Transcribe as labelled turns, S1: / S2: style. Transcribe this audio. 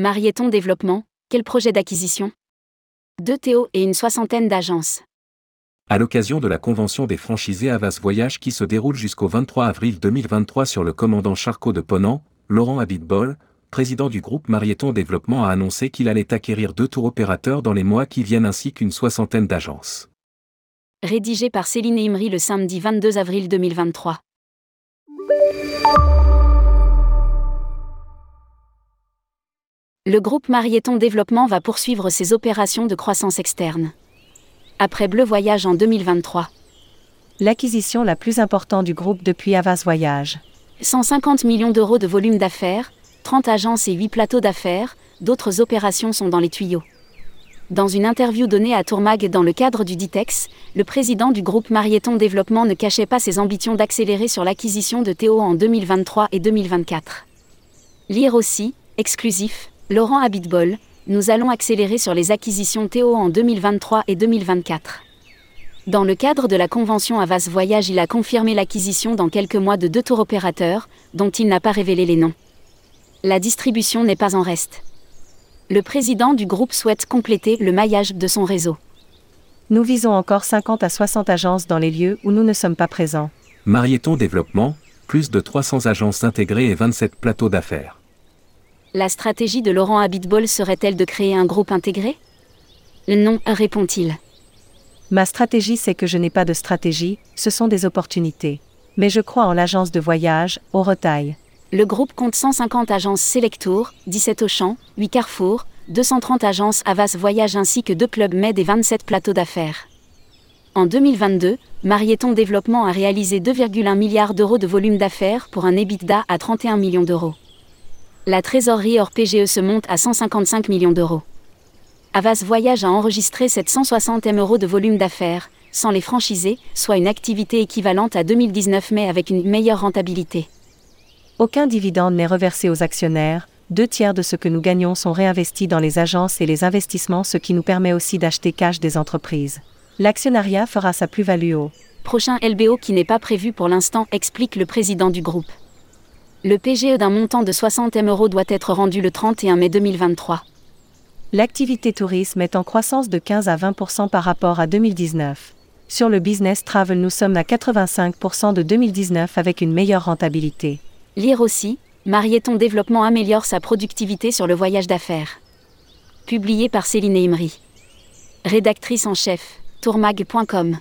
S1: Marieton Développement, quel projet d'acquisition? Deux Théo et une soixantaine d'agences.
S2: À l'occasion de la convention des franchisés Avas Voyage qui se déroule jusqu'au 23 avril 2023 sur le commandant Charcot de Ponant, Laurent Abitbol, président du groupe Marieton Développement a annoncé qu'il allait acquérir deux tours opérateurs dans les mois qui viennent ainsi qu'une soixantaine d'agences.
S1: Rédigé par Céline Imri le samedi 22 avril 2023. Le groupe Marieton Développement va poursuivre ses opérations de croissance externe. Après Bleu Voyage en 2023.
S3: L'acquisition la plus importante du groupe depuis Avas Voyage.
S1: 150 millions d'euros de volume d'affaires, 30 agences et 8 plateaux d'affaires, d'autres opérations sont dans les tuyaux. Dans une interview donnée à Tourmag dans le cadre du Ditex, le président du groupe Marieton Développement ne cachait pas ses ambitions d'accélérer sur l'acquisition de Théo en 2023 et 2024. Lire aussi, exclusif, Laurent Habitbol, nous allons accélérer sur les acquisitions Théo en 2023 et 2024. Dans le cadre de la convention Avas Voyage, il a confirmé l'acquisition dans quelques mois de deux tours opérateurs, dont il n'a pas révélé les noms. La distribution n'est pas en reste. Le président du groupe souhaite compléter le maillage de son réseau.
S3: Nous visons encore 50 à 60 agences dans les lieux où nous ne sommes pas présents.
S2: Marieton Développement, plus de 300 agences intégrées et 27 plateaux d'affaires.
S1: La stratégie de Laurent Habitbol serait-elle de créer un groupe intégré? Non, répond-il.
S3: Ma stratégie, c'est que je n'ai pas de stratégie, ce sont des opportunités. Mais je crois en l'agence de voyage, au retail.
S1: Le groupe compte 150 agences Selectour, 17 Auchan, 8 Carrefour, 230 agences Avas Voyage ainsi que 2 clubs Med et 27 plateaux d'affaires. En 2022, Marieton Développement a réalisé 2,1 milliards d'euros de volume d'affaires pour un EBITDA à 31 millions d'euros la trésorerie hors PGE se monte à 155 millions d'euros. Avas Voyage a enregistré 760 M euros de volume d'affaires, sans les franchisés, soit une activité équivalente à 2019 mais avec une meilleure rentabilité.
S3: Aucun dividende n'est reversé aux actionnaires, deux tiers de ce que nous gagnons sont réinvestis dans les agences et les investissements, ce qui nous permet aussi d'acheter cash des entreprises. L'actionnariat fera sa plus-value au
S1: prochain LBO qui n'est pas prévu pour l'instant, explique le président du groupe. Le PGE d'un montant de 60 M euros doit être rendu le 31 mai 2023.
S3: L'activité tourisme est en croissance de 15 à 20% par rapport à 2019. Sur le business travel, nous sommes à 85% de 2019 avec une meilleure rentabilité.
S1: Lire aussi, Marieton Développement améliore sa productivité sur le voyage d'affaires. Publié par Céline Imri. Rédactrice en chef, tourmag.com.